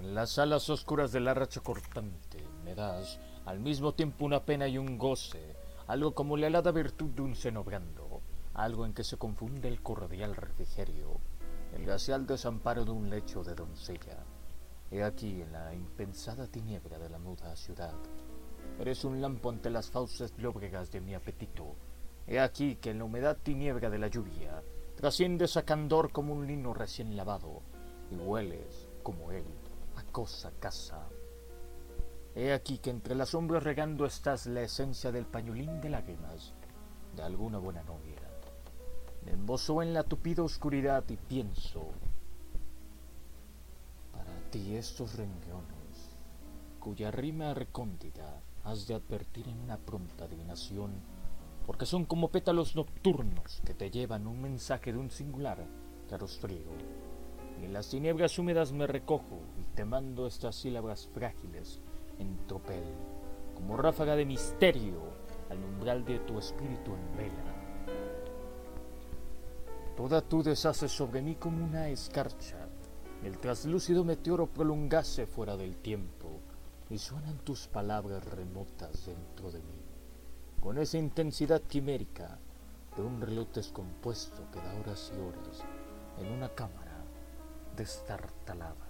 En las alas oscuras del arracho cortante me das al mismo tiempo una pena y un goce, algo como la helada virtud de un seno brando, algo en que se confunde el cordial refrigerio, el glacial desamparo de un lecho de doncella. He aquí en la impensada tiniebla de la muda ciudad. Eres un lampo ante las fauces lóbregas de mi apetito. He aquí que en la humedad tiniebla de la lluvia trasciendes a candor como un lino recién lavado y hueles, como él, a cosa casa. He aquí que entre las sombras regando estás la esencia del pañolín de lágrimas de alguna buena novia. Me embosó en la tupida oscuridad y pienso, para ti estos renglones, cuya rima recóndita has de advertir en una pronta adivinación, porque son como pétalos nocturnos que te llevan un mensaje de un singular carostrío. En las tinieblas húmedas me recojo y te mando estas sílabas frágiles en tropel, como ráfaga de misterio al umbral de tu espíritu en vela. Toda tú deshaces sobre mí como una escarcha, el traslúcido meteoro prolongase fuera del tiempo, y suenan tus palabras remotas dentro de mí, con esa intensidad quimérica de un reloj descompuesto que da horas y horas en una cámara destartalada.